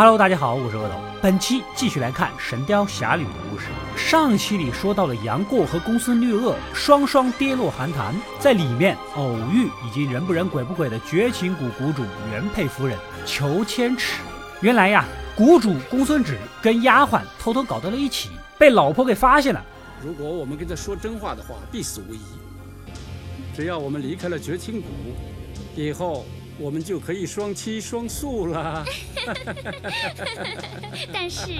Hello，大家好，我是阿斗。本期继续来看《神雕侠侣》的故事。上期里说到了杨过和公孙绿萼双双跌落寒潭，在里面偶遇已经人不人鬼不鬼的绝情谷谷主原配夫人裘千尺。原来呀，谷主公孙止跟丫鬟偷偷搞到了一起，被老婆给发现了。如果我们跟他说真话的话，必死无疑。只要我们离开了绝情谷，以后。我们就可以双栖双宿了。但是，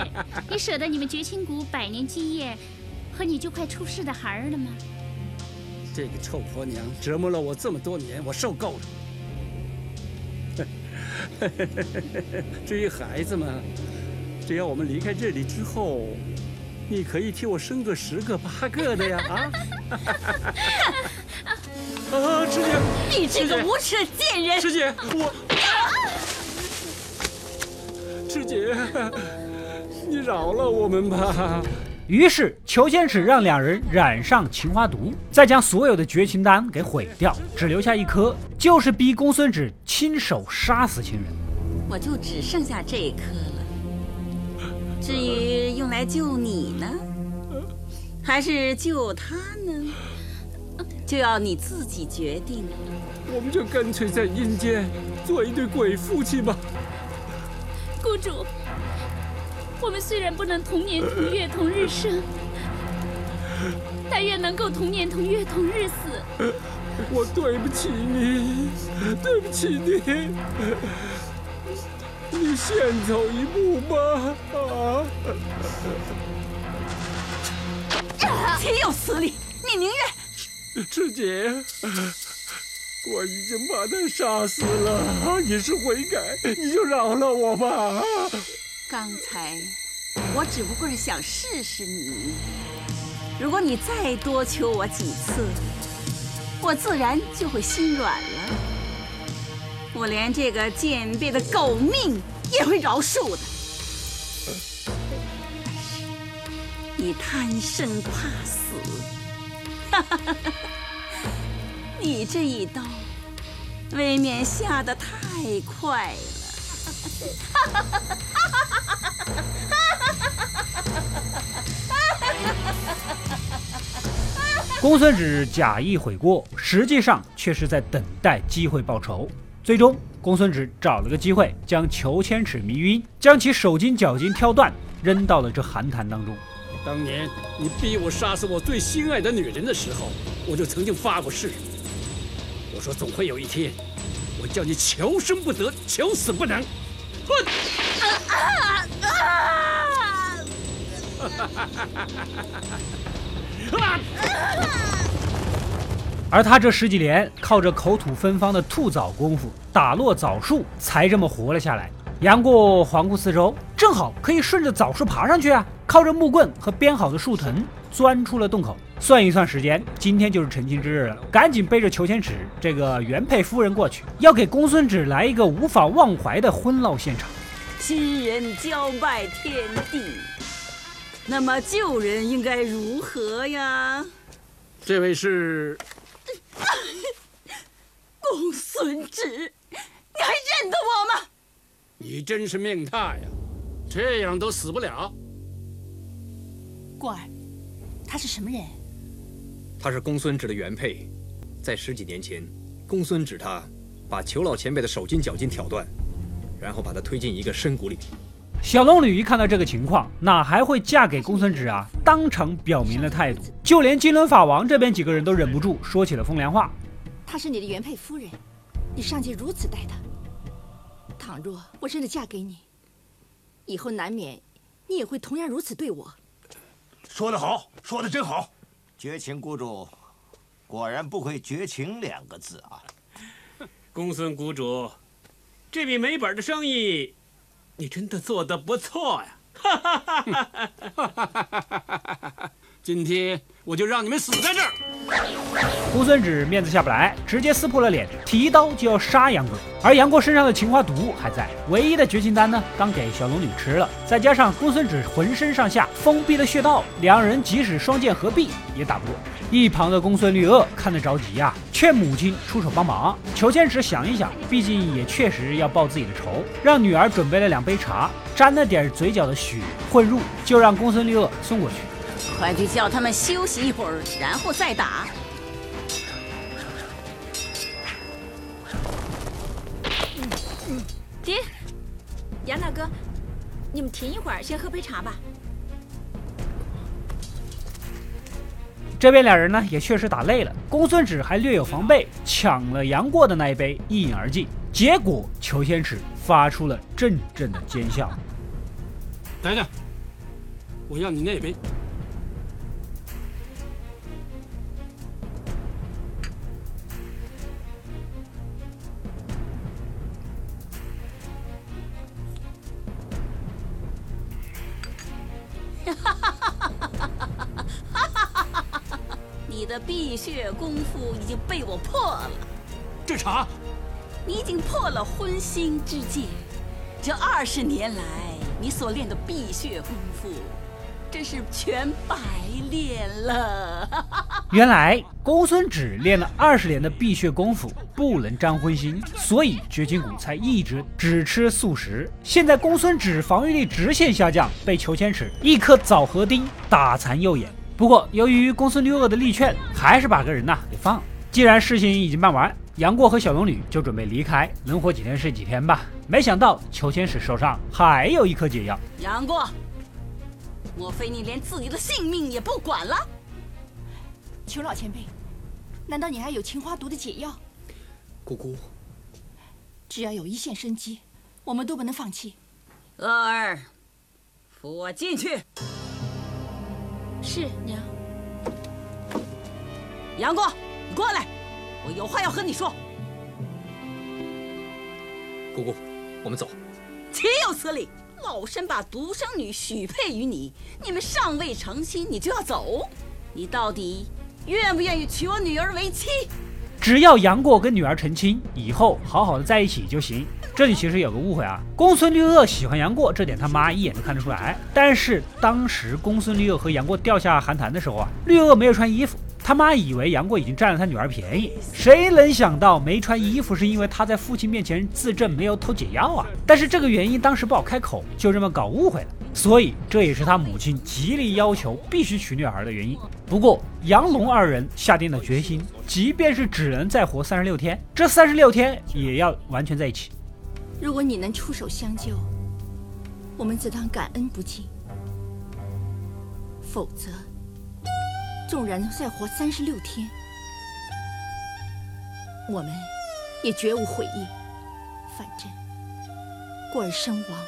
你舍得你们绝情谷百年基业和你就快出世的孩儿了吗？这个臭婆娘折磨了我这么多年，我受够了。至于孩子们，只要我们离开这里之后，你可以替我生个十个八个的呀！啊！啊，师姐！你这个无耻的贱人！师姐，我，师姐，你饶了我们吧。于是裘千尺让两人染上情花毒，再将所有的绝情丹给毁掉，只留下一颗，就是逼公孙止亲手杀死情人。我就只剩下这一颗了。至于用来救你呢，还是救他呢？就要你自己决定。我们就干脆在阴间做一对鬼夫妻吧。谷主，我们虽然不能同年同月同日生，但愿能够同年同月同日死。我对不起你，对不起你。你先走一步吧。啊！岂有此理！你宁愿……赤姐，我已经把他杀死了。你是悔改，你就饶了我吧。刚才我只不过是想试试你，如果你再多求我几次，我自然就会心软了。我连这个贱婢的狗命也会饶恕的。但是你贪生怕死。哈哈哈！你这一刀，未免下得太快了。哈哈哈！公孙止假意悔过，实际上却是在等待机会报仇。最终，公孙止找了个机会，将裘千尺迷晕，将其手筋脚筋挑断，扔到了这寒潭当中。当年你逼我杀死我最心爱的女人的时候，我就曾经发过誓。说总会有一天，我叫你求生不得，求死不能。混！而他这十几年靠着口吐芬芳的吐枣功夫打落枣树，才这么活了下来。杨过环顾四周，正好可以顺着枣树爬上去啊！靠着木棍和编好的树藤，钻出了洞口。算一算时间，今天就是成亲之日了，赶紧背着裘千尺这个原配夫人过去，要给公孙止来一个无法忘怀的婚闹现场。新人交拜天地，那么旧人应该如何呀？这位是公孙止，你还认得我吗？你真是命大呀，这样都死不了。过儿，他是什么人？他是公孙止的原配，在十几年前，公孙止他把裘老前辈的手筋脚筋挑断，然后把他推进一个深谷里。小龙女一看到这个情况，哪还会嫁给公孙止啊？当场表明了态度，就连金轮法王这边几个人都忍不住说起了风凉话。她是你的原配夫人，你尚且如此待她。倘若我真的嫁给你，以后难免你也会同样如此对我。说得好，说得真好。绝情谷主果然不愧“绝情”两个字啊！公孙谷主，这笔没本的生意，你真的做得不错呀！哈哈哈哈哈哈！今天我就让你们死在这儿！公孙止面子下不来，直接撕破了脸，提刀就要杀杨过。而杨过身上的情花毒还在，唯一的绝情丹呢，刚给小龙女吃了。再加上公孙止浑身上下封闭了穴道，两人即使双剑合璧也打不过。一旁的公孙绿萼看得着急呀，劝母亲出手帮忙。裘千尺想一想，毕竟也确实要报自己的仇，让女儿准备了两杯茶，沾了点嘴角的血混入，就让公孙绿萼送过去。快去叫他们休息一会儿，然后再打。爹，杨大哥，你们停一会儿，先喝杯茶吧。这边两人呢也确实打累了，公孙止还略有防备，抢了杨过的那一杯一饮而尽。结果裘千尺发出了阵阵的奸笑。等等，我要你那杯。的碧血功夫已经被我破了，这茶，你已经破了荤腥之戒。这二十年来，你所练的碧血功夫，真是全白练了。原来公孙止练了二十年的碧血功夫，不能沾荤腥，所以绝情谷才一直只吃素食。现在公孙止防御力直线下降，被裘千尺一颗枣核钉打残右眼。不过，由于公孙绿萼的力劝，还是把个人呐给放了。既然事情已经办完，杨过和小龙女就准备离开，能活几天是几天吧。没想到裘千尺手上还有一颗解药。杨过，莫非你连自己的性命也不管了？裘老前辈，难道你还有青花毒的解药？姑姑，只要有一线生机，我们都不能放弃。恶儿，扶我进去。是娘。杨过，你过来，我有话要和你说。姑姑，我们走。岂有此理！老身把独生女许配于你，你们尚未成亲，你就要走？你到底愿不愿意娶我女儿为妻？只要杨过跟女儿成亲，以后好好的在一起就行。这里其实有个误会啊，公孙绿萼喜欢杨过，这点他妈一眼就看得出来。但是当时公孙绿萼和杨过掉下寒潭的时候啊，绿萼没有穿衣服，他妈以为杨过已经占了他女儿便宜。谁能想到没穿衣服是因为他在父亲面前自证没有偷解药啊？但是这个原因当时不好开口，就这么搞误会了。所以这也是他母亲极力要求必须娶女儿的原因。不过杨龙二人下定了决心，即便是只能再活三十六天，这三十六天也要完全在一起。如果你能出手相救，我们自当感恩不尽；否则，纵然再活三十六天，我们也绝无悔意。反正过儿身亡，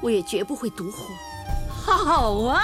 我也绝不会独活。好啊，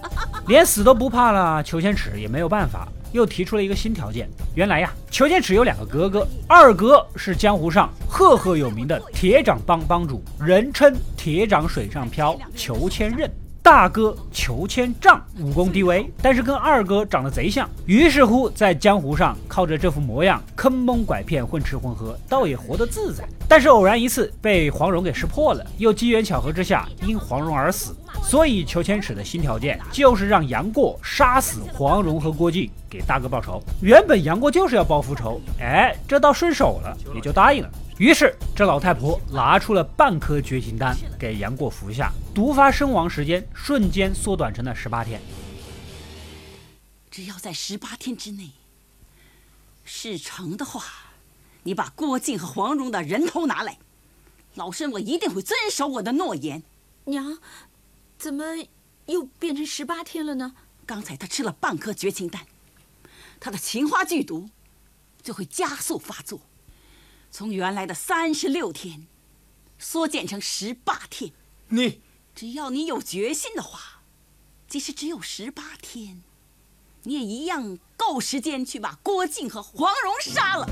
连死都不怕了，裘千尺也没有办法。又提出了一个新条件。原来呀，裘千尺有两个哥哥，二哥是江湖上赫赫有名的铁掌帮帮主，人称铁掌水上漂裘千仞；大哥裘千丈武功低微，但是跟二哥长得贼像。于是乎，在江湖上靠着这副模样，坑蒙拐骗，混吃混喝，倒也活得自在。但是偶然一次被黄蓉给识破了，又机缘巧合之下因黄蓉而死。所以裘千尺的新条件就是让杨过杀死黄蓉和郭靖，给大哥报仇。原本杨过就是要报复仇，哎，这倒顺手了，也就答应了。于是这老太婆拿出了半颗绝情丹给杨过服下，毒发身亡时间瞬间缩短成了十八天。只要在十八天之内事成的话，你把郭靖和黄蓉的人头拿来，老身我一定会遵守我的诺言。娘。怎么又变成十八天了呢？刚才他吃了半颗绝情丹，他的情花剧毒就会加速发作，从原来的三十六天缩减成十八天。你只要你有决心的话，即使只有十八天，你也一样够时间去把郭靖和黄蓉杀了。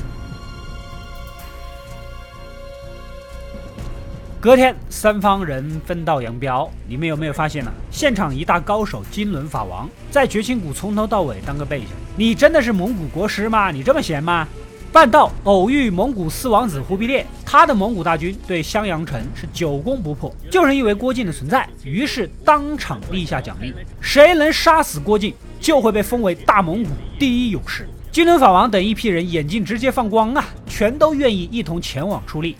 隔天，三方人分道扬镳。你们有没有发现呢？现场一大高手金轮法王在绝情谷从头到尾当个背景。你真的是蒙古国师吗？你这么闲吗？半道偶遇蒙古四王子忽必烈，他的蒙古大军对襄阳城是久攻不破，就是因为郭靖的存在，于是当场立下奖励，谁能杀死郭靖，就会被封为大蒙古第一勇士。金轮法王等一批人眼睛直接放光啊，全都愿意一同前往出力。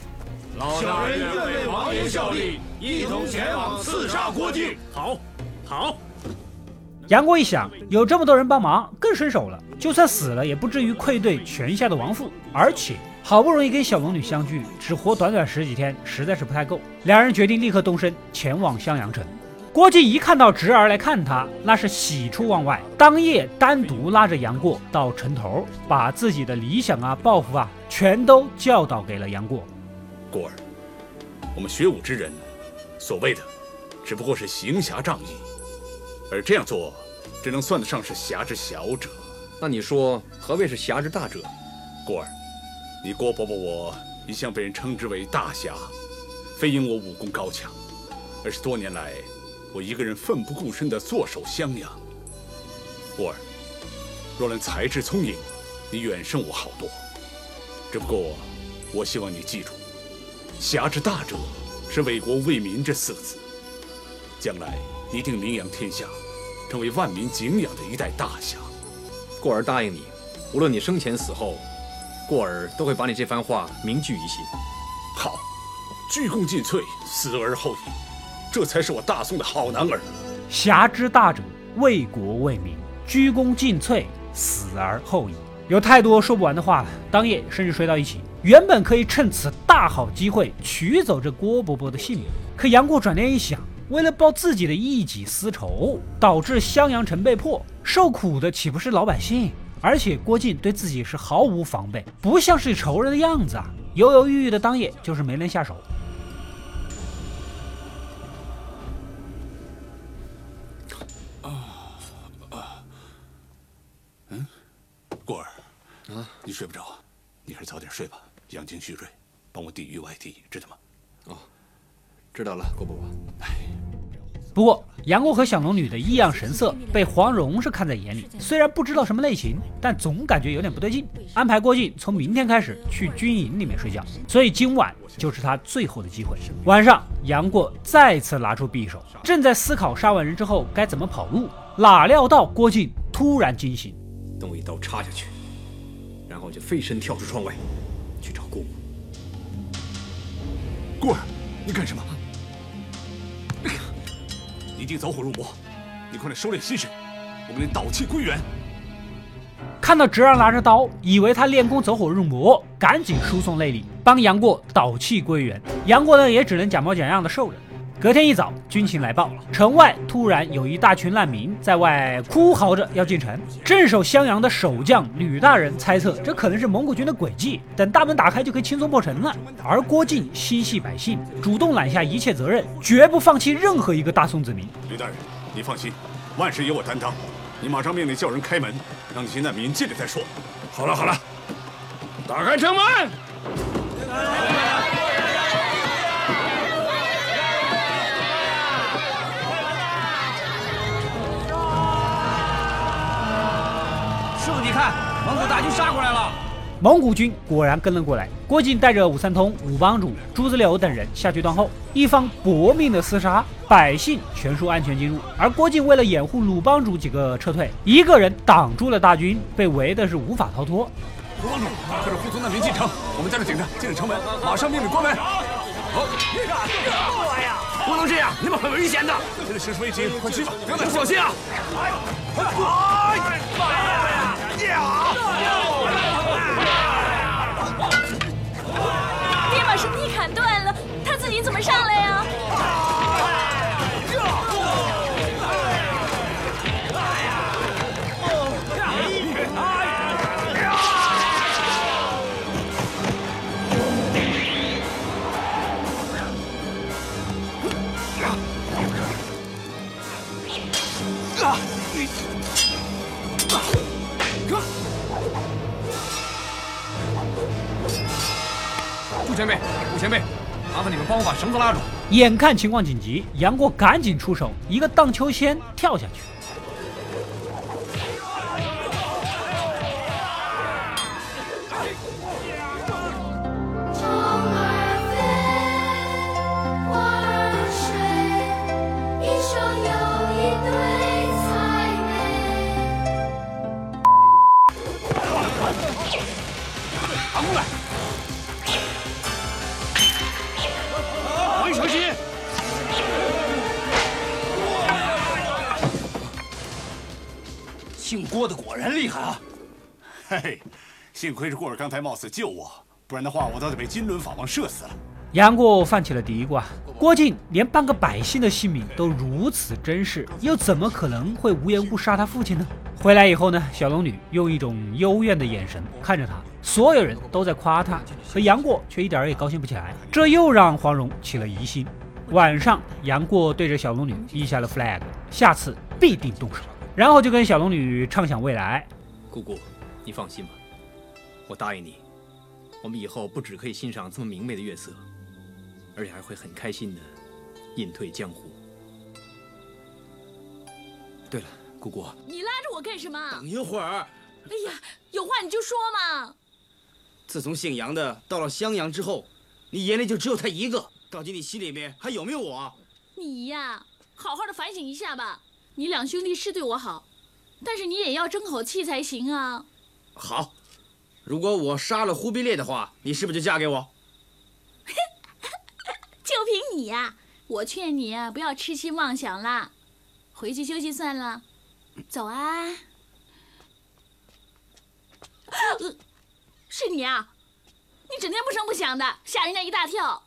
老人愿为王爷效力，一同前往刺杀郭靖。好，好。杨过一想，有这么多人帮忙，更伸手了。就算死了，也不至于愧对泉下的王父。而且好不容易跟小龙女相聚，只活短短十几天，实在是不太够。两人决定立刻动身前往襄阳城。郭靖一看到侄儿来看他，那是喜出望外。当夜单独拉着杨过到城头，把自己的理想啊、抱负啊，全都教导给了杨过。过儿，我们学武之人，所谓的只不过是行侠仗义。而这样做，只能算得上是侠之小者。那你说何谓是侠之大者？过儿，你郭伯伯我一向被人称之为大侠，非因我武功高强，而是多年来我一个人奋不顾身地坐守襄阳。过儿，若论才智聪颖，你远胜我好多。只不过，我希望你记住，侠之大者是为国为民这四个字，将来。一定名扬天下，成为万民敬仰的一代大侠。过儿答应你，无论你生前死后，过儿都会把你这番话铭记于心。好，鞠躬尽瘁，死而后已，这才是我大宋的好男儿。侠之大者，为国为民，鞠躬尽瘁，死而后已。有太多说不完的话了。当夜甚至睡到一起，原本可以趁此大好机会取走这郭伯伯的性命，可杨过转念一想。为了报自己的一己私仇，导致襄阳城被破，受苦的岂不是老百姓？而且郭靖对自己是毫无防备，不像是仇人的样子啊！犹犹豫豫的当夜，就是没能下手。啊啊，嗯，过儿，啊，你睡不着啊？你还是早点睡吧，养精蓄锐，帮我抵御外敌，知道吗？哦。知道了，郭伯伯。不过杨过和小龙女的异样神色被黄蓉是看在眼里，虽然不知道什么类型，但总感觉有点不对劲。安排郭靖从明天开始去军营里面睡觉，所以今晚就是他最后的机会。晚上，杨过再次拿出匕首，正在思考杀完人之后该怎么跑路，哪料到郭靖突然惊醒，等我一刀插下去，然后就飞身跳出窗外去找郭母。过儿，你干什么？已经走火入魔，你快点收敛心神，我们得倒气归元。看到侄儿拿着刀，以为他练功走火入魔，赶紧输送内力，帮杨过倒气归元。杨过呢，也只能假模假样的受着。隔天一早，军情来报，城外突然有一大群难民在外哭嚎着要进城。镇守襄阳的守将吕大人猜测，这可能是蒙古军的诡计，等大门打开就可以轻松破城了。而郭靖心系百姓，主动揽下一切责任，绝不放弃任何一个大宋子民。吕大人，你放心，万事由我担当。你马上命令叫人开门，让那些难民进来再说。好了好了，打开城门。看，蒙古大军杀过来了！蒙古军果然跟了过来。郭靖带着武三通、武帮主、朱子柳等人下去断后，一方搏命的厮杀，百姓全数安全进入。而郭靖为了掩护鲁帮主几个撤退，一个人挡住了大军，被围的是无法逃脱。鲁帮主，快点护送难民进城，我们在这顶着，进了城门，马上命令关门。好，不能这样，你们很危险的。现在形势危急，快去吧，要小心啊！别把绳梯砍断了，他自己怎么上来呀？前辈，顾前辈，麻烦你们帮我把绳子拉住。眼看情况紧急，杨过赶紧出手，一个荡秋千跳下去。郭的果然厉害啊！嘿嘿，幸亏是过儿刚才冒死救我，不然的话我早得被金轮法王射死了。杨过犯起了嘀咕啊！郭靖连半个百姓的性命都如此珍视，又怎么可能会无缘无故杀他父亲呢？回来以后呢，小龙女用一种幽怨的眼神看着他，所有人都在夸他，可杨过却一点也高兴不起来，这又让黄蓉起了疑心。晚上，杨过对着小龙女立下了 flag，下次必定动手，然后就跟小龙女畅想未来。姑姑，你放心吧，我答应你，我们以后不只可以欣赏这么明媚的月色。而且还会很开心的隐退江湖。对了，姑姑，你拉着我干什么？等一会儿。哎呀，有话你就说嘛。自从姓杨的到了襄阳之后，你眼里就只有他一个，到底你心里面还有没有我？你呀，好好的反省一下吧。你两兄弟是对我好，但是你也要争口气才行啊。好，如果我杀了忽必烈的话，你是不是就嫁给我？就凭你呀！我劝你啊，不要痴心妄想了，回去休息算了。走啊！是你啊！你整天不声不响的，吓人家一大跳。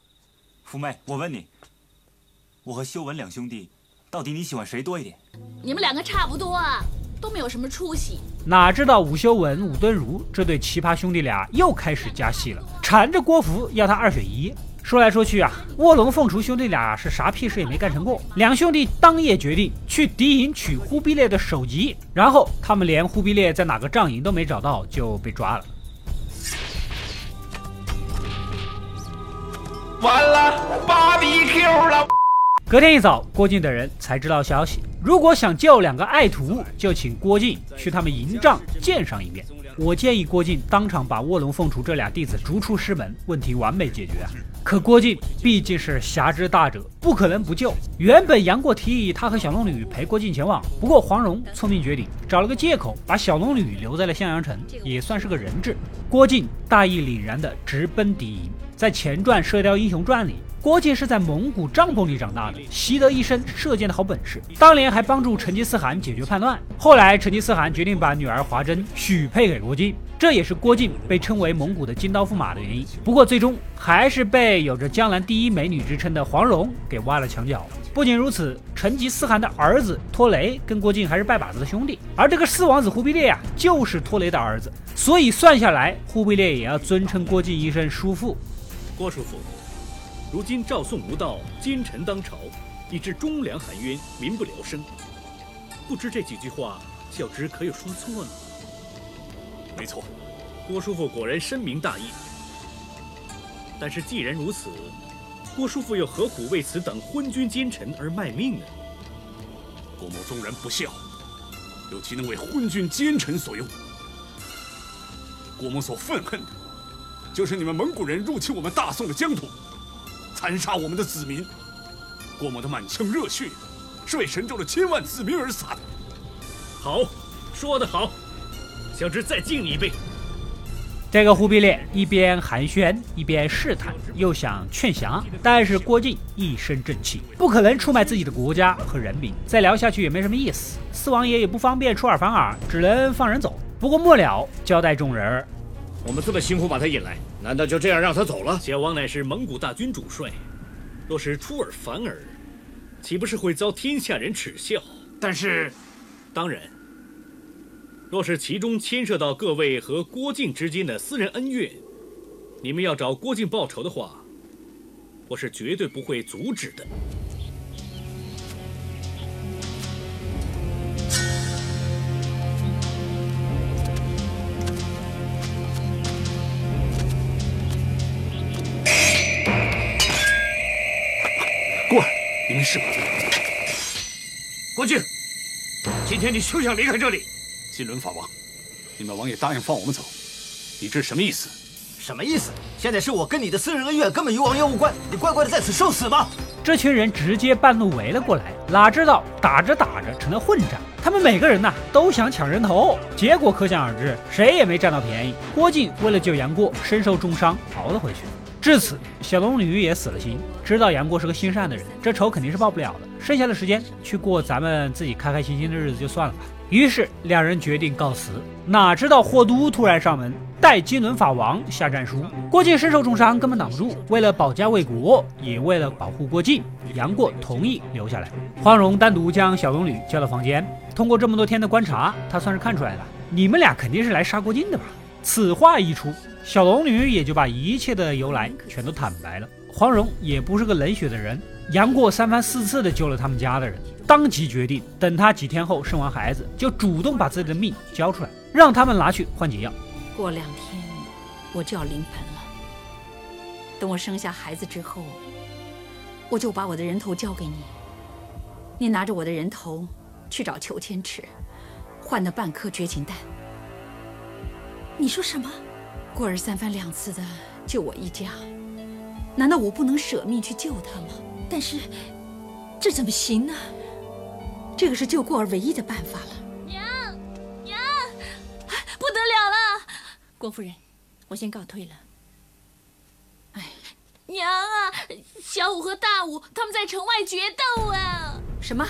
福妹，我问你，我和修文两兄弟，到底你喜欢谁多一点？你们两个差不多啊，都没有什么出息。哪知道武修文、武敦儒这对奇葩兄弟俩又开始加戏了，缠着郭芙要他二选一。说来说去啊，卧龙凤雏兄弟俩是啥屁事也没干成过。两兄弟当夜决定去敌营取忽必烈的首级，然后他们连忽必烈在哪个帐营都没找到就被抓了。完了，芭比 Q 了。隔天一早，郭靖等人才知道消息，如果想救两个爱徒，就请郭靖去他们营帐见上一面。我建议郭靖当场把卧龙凤雏这俩弟子逐出师门，问题完美解决啊！可郭靖毕竟是侠之大者，不可能不救。原本杨过提议他和小龙女陪郭靖前往，不过黄蓉聪明绝顶，找了个借口把小龙女留在了襄阳城，也算是个人质。郭靖大义凛然地直奔敌营。在前传《射雕英雄传》里，郭靖是在蒙古帐篷里长大的，习得一身射箭的好本事。当年还帮助成吉思汗解决叛乱。后来成吉思汗决定把女儿华珍许配给郭靖，这也是郭靖被称为蒙古的金刀驸马的原因。不过最终还是被有着江南第一美女之称的黄蓉给挖了墙角。不仅如此，成吉思汗的儿子托雷跟郭靖还是拜把子的兄弟，而这个四王子忽必烈呀，就是托雷的儿子。所以算下来，忽必烈也要尊称郭靖一声叔父。郭叔父，如今赵宋无道，奸臣当朝，以致忠良含冤，民不聊生。不知这几句话，小侄可有说错呢？没错，郭叔父果然深明大义。但是既然如此，郭叔父又何苦为此等昏君奸臣而卖命呢？郭某纵然不孝，又岂能为昏君奸臣所用？郭某所愤恨的。就是你们蒙古人入侵我们大宋的疆土，残杀我们的子民。郭某的满腔热血，是为神州的千万子民而洒的。好，说得好，小侄再敬你一杯。这个忽必烈一边寒暄，一边试探，又想劝降，但是郭靖一身正气，不可能出卖自己的国家和人民。再聊下去也没什么意思，四王爷也不方便出尔反尔，只能放人走。不过末了交代众人。我们这么辛苦把他引来，难道就这样让他走了？小王乃是蒙古大军主帅，若是出尔反尔，岂不是会遭天下人耻笑？但是，当然，若是其中牵涉到各位和郭靖之间的私人恩怨，你们要找郭靖报仇的话，我是绝对不会阻止的。没事吧？郭靖，今天你休想离开这里！金轮法王，你们王爷答应放我们走，你这是什么意思？什么意思？现在是我跟你的私人恩怨，根本与王爷无关，你乖乖的在此受死吧！这群人直接半路围了过来，哪知道打着打着成了混战，他们每个人呐都想抢人头，结果可想而知，谁也没占到便宜。郭靖为了救杨过，身受重伤逃了回去。至此，小龙女也死了心，知道杨过是个心善的人，这仇肯定是报不了的。剩下的时间去过咱们自己开开心心的日子就算了吧。于是两人决定告辞。哪知道霍都突然上门，带金轮法王下战书。郭靖身受重伤，根本挡不住。为了保家卫国，也为了保护郭靖，杨过同意留下来。黄蓉单独将小龙女叫到房间，通过这么多天的观察，他算是看出来了，你们俩肯定是来杀郭靖的吧？此话一出，小龙女也就把一切的由来全都坦白了。黄蓉也不是个冷血的人，杨过三番四次的救了他们家的人。当即决定，等他几天后生完孩子，就主动把自己的命交出来，让他们拿去换解药。过两天我就要临盆了，等我生下孩子之后，我就把我的人头交给你。你拿着我的人头去找裘千尺，换那半颗绝情丹。你说什么？过儿三番两次的救我一家，难道我不能舍命去救他吗？但是这怎么行呢？这个是救过儿唯一的办法了。娘，娘，不得了了！郭夫人，我先告退了。哎，娘啊，小五和大五他们在城外决斗啊！什么？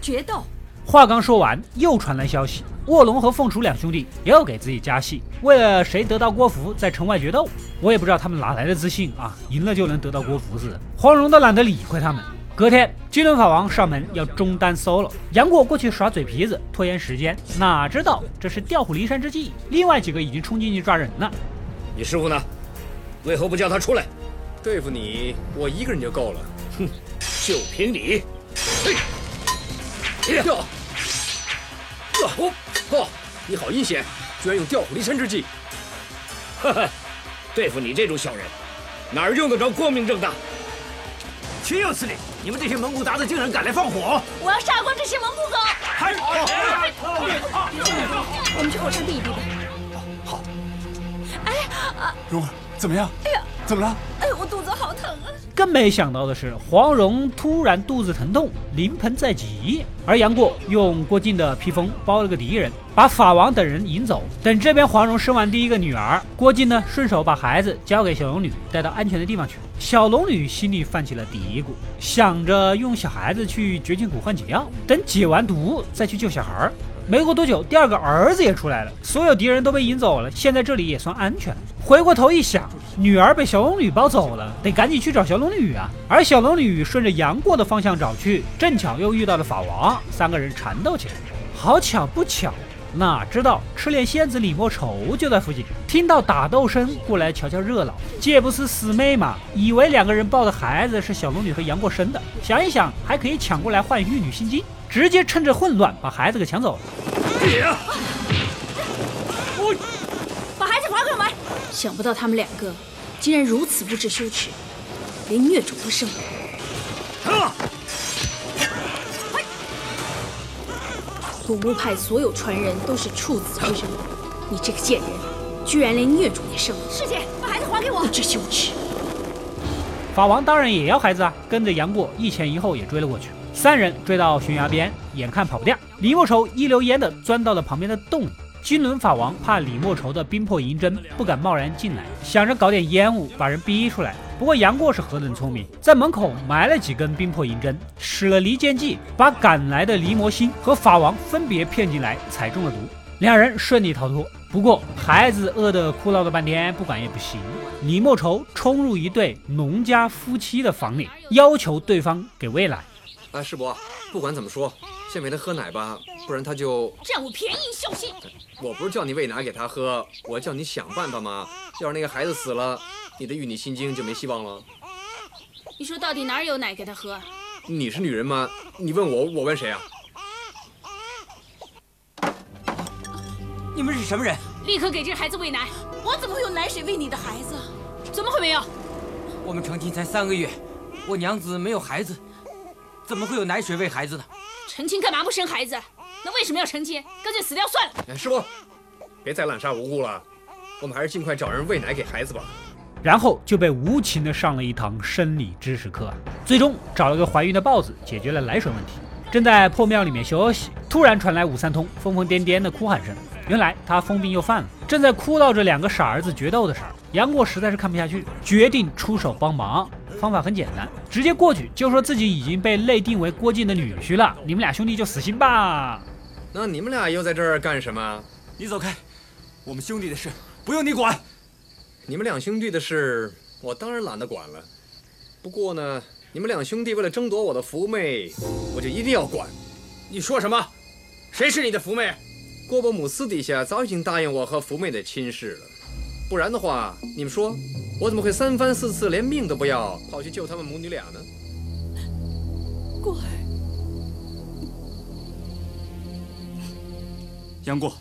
决斗？话刚说完，又传来消息，卧龙和凤雏两兄弟又给自己加戏，为了谁得到郭芙，在城外决斗。我也不知道他们哪来的自信啊，赢了就能得到郭芙似的。黄蓉都懒得理会他们。隔天，金轮法王上门要中单 solo，杨过过去耍嘴皮子，拖延时间。哪知道这是调虎离山之计，另外几个已经冲进去抓人了。你师傅呢？为何不叫他出来？对付你，我一个人就够了。哼，就凭你！嘿，哟，哦，哦，你好阴险，居然用调虎离山之计！哈哈，对付你这种小人，哪儿用得着光明正大？岂有此理！你们这些蒙古鞑子竟然敢来放火！我要杀光这些蒙古狗！还我们去后山避一避吧。好。哎啊！蓉儿，怎么样？哎呀，怎么了？哎，我肚子好疼啊！更没想到的是，黄蓉突然肚子疼痛，临盆在即。而杨过用郭靖的披风包了个敌人，把法王等人引走。等这边黄蓉生完第一个女儿，郭靖呢顺手把孩子交给小龙女，带到安全的地方去。小龙女心里泛起了嘀咕，想着用小孩子去绝情谷换解药，等解完毒再去救小孩。没过多久，第二个儿子也出来了，所有敌人都被引走了，现在这里也算安全。回过头一想，女儿被小龙女抱走了，得赶紧去找小龙女啊。而小龙女顺着杨过的方向找去，正巧又遇到了法王，三个人缠斗起来。好巧不巧，哪知道赤练仙子李莫愁就在附近，听到打斗声过来瞧瞧热闹。这不是师妹嘛，以为两个人抱的孩子是小龙女和杨过生的，想一想还可以抢过来换玉女心经。直接趁着混乱把孩子给抢走了。把孩子还给我们！想不到他们两个竟然如此不知羞耻，连虐主都生了。古墓派所有传人都是处子之身，你这个贱人，居然连孽种也生了！师姐，把孩子还给我！不知羞耻！法王当然也要孩子啊，跟着杨过一前一后也追了过去。三人追到悬崖边，眼看跑不掉，李莫愁一溜烟的钻到了旁边的洞里。金轮法王怕李莫愁的冰魄银针，不敢贸然进来，想着搞点烟雾把人逼出来。不过杨过是何等聪明，在门口埋了几根冰魄银针，使了离间计，把赶来的离魔星和法王分别骗进来，踩中了毒，两人顺利逃脱。不过孩子饿得哭闹了半天，不管也不行。李莫愁冲入一对农家夫妻的房里，要求对方给喂奶。哎，师伯，不管怎么说，先给他喝奶吧，不然他就占我便宜小心！我不是叫你喂奶给他喝，我叫你想办法嘛。要是那个孩子死了，你的玉女心经就没希望了。你说到底哪有奶给他喝？你是女人吗？你问我，我问谁啊？你们是什么人？立刻给这个孩子喂奶！我怎么会有奶水喂你的孩子？怎么会没有？我们成亲才三个月，我娘子没有孩子。怎么会有奶水喂孩子呢？成亲干嘛不生孩子？那为什么要成亲？干脆死掉算了。哎，师傅，别再滥杀无辜了，我们还是尽快找人喂奶给孩子吧。然后就被无情的上了一堂生理知识课，最终找了个怀孕的豹子解决了奶水问题。正在破庙里面休息，突然传来武三通疯疯癫癫的哭喊声。原来他疯病又犯了，正在哭闹着两个傻儿子决斗的事儿。杨过实在是看不下去，决定出手帮忙。方法很简单，直接过去就说自己已经被内定为郭靖的女婿了，你们俩兄弟就死心吧。那你们俩又在这儿干什么？你走开，我们兄弟的事不用你管。你们两兄弟的事，我当然懒得管了。不过呢，你们两兄弟为了争夺我的福妹，我就一定要管。你说什么？谁是你的福妹？郭伯母私底下早已经答应我和福妹的亲事了。不然的话，你们说，我怎么会三番四次连命都不要，跑去救他们母女俩呢？过儿，杨过，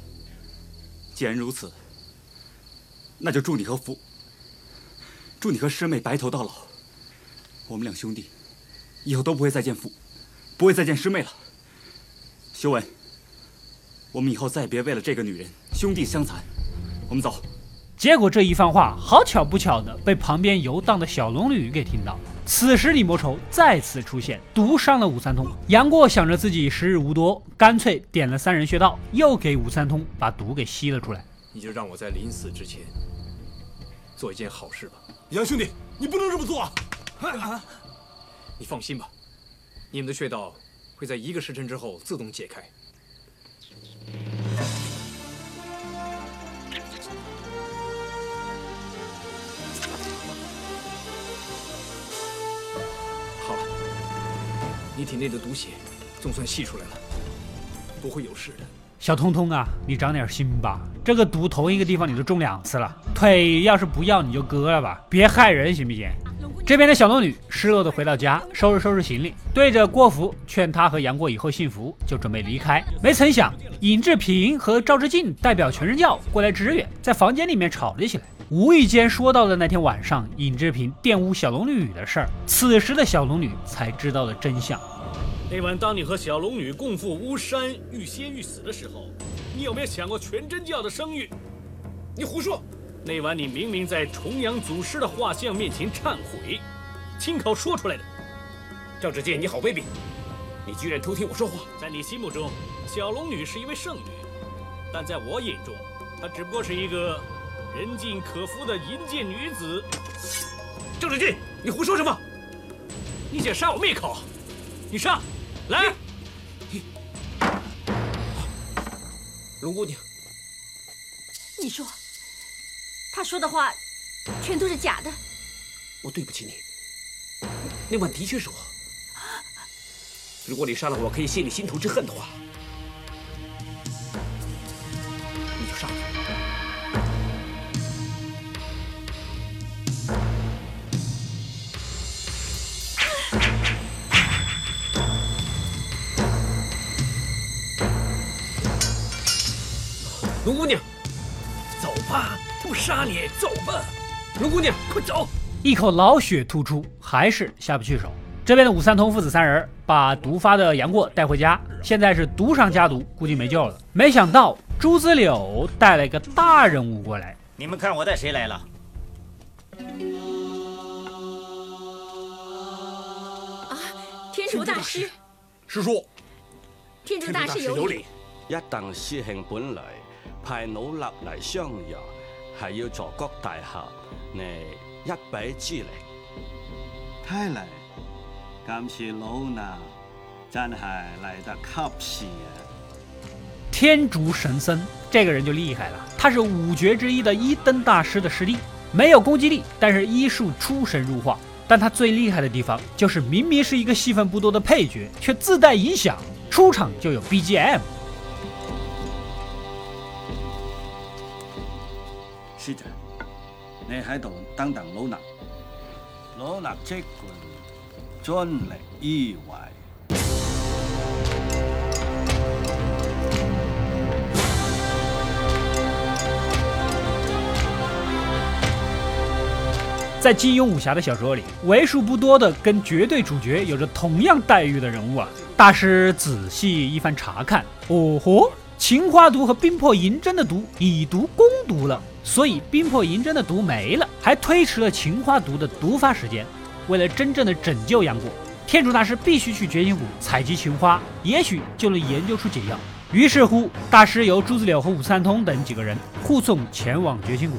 既然如此，那就祝你和福，祝你和师妹白头到老。我们两兄弟以后都不会再见父，不会再见师妹了。修文，我们以后再也别为了这个女人兄弟相残。我们走。结果这一番话，好巧不巧的被旁边游荡的小龙女给听到了。此时李莫愁再次出现，毒伤了武三通。杨过想着自己时日无多，干脆点了三人穴道，又给武三通把毒给吸了出来。你就让我在临死之前做一件好事吧。杨兄弟，你不能这么做啊！你放心吧，你们的穴道会在一个时辰之后自动解开。好了，你体内的毒血总算吸出来了，不会有事的。小通通啊，你长点心吧！这个毒同一个地方你都中两次了，腿要是不要你就割了吧，别害人行不行？这边的小龙女失落的回到家，收拾收拾行李，对着郭芙劝他和杨过以后幸福，就准备离开。没曾想，尹志平和赵志敬代表全真教过来支援，在房间里面吵了起来。无意间说到了那天晚上尹志平玷污小龙女的事儿，此时的小龙女才知道了真相。那晚，当你和小龙女共赴巫山，欲仙欲死的时候，你有没有想过全真教的声誉？你胡说！那晚你明明在重阳祖师的画像面前忏悔，亲口说出来的。赵志健，你好卑鄙！你居然偷听我说话！在你心目中，小龙女是一位圣女，但在我眼中，她只不过是一个人尽可夫的淫贱女子。赵志健，你胡说什么？你想杀我灭口？你上！来，龙姑娘，你说，他说的话全都是假的。我对不起你，那晚的确是我。如果你杀了我可以泄你心头之恨的话，走吧。龙姑娘，快走！一口老血吐出，还是下不去手。这边的武三通父子三人把毒发的杨过带回家，现在是毒上加毒，估计没救了。没想到朱子柳带了一个大人物过来，你们看我带谁来了？啊，天竺大师，师叔，天竺大师有礼。一鄧師兄本来派老衲来襄陽，係要助谷大俠呢一臂之力。睇嚟今次老衲真係嚟得及時啊！天竺神僧这个人就厉害了，他是五绝之一的一灯大师的师弟，没有攻击力，但是医术出神入化。但他最厉害的地方就是明明是一个戏份不多的配角，却自带影响，出场就有 BGM。你喺度等等老衲，老衲即管盡力依為。在金庸武侠的小说里，为数不多的跟绝对主角有着同样待遇的人物啊！大师仔细一番查看，哦豁，情花毒和冰魄银针的毒以毒攻毒了，所以冰魄银针的毒没了，还推迟了情花毒的毒发时间。为了真正的拯救杨过，天竺大师必须去绝情谷采集情花，也许就能研究出解药。于是乎，大师由朱子柳和武三通等几个人护送前往绝情谷。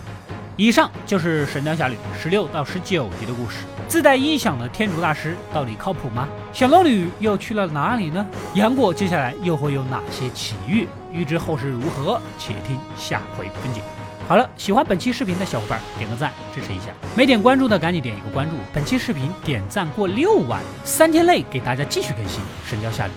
以上就是《神雕侠侣》十六到十九集的故事。自带音响的天竺大师到底靠谱吗？小龙女又去了哪里呢？杨过接下来又会有哪些奇遇？欲知后事如何，且听下回分解。好了，喜欢本期视频的小伙伴点个赞支持一下，没点关注的赶紧点一个关注。本期视频点赞过六万，三天内给大家继续更新《神雕侠侣》。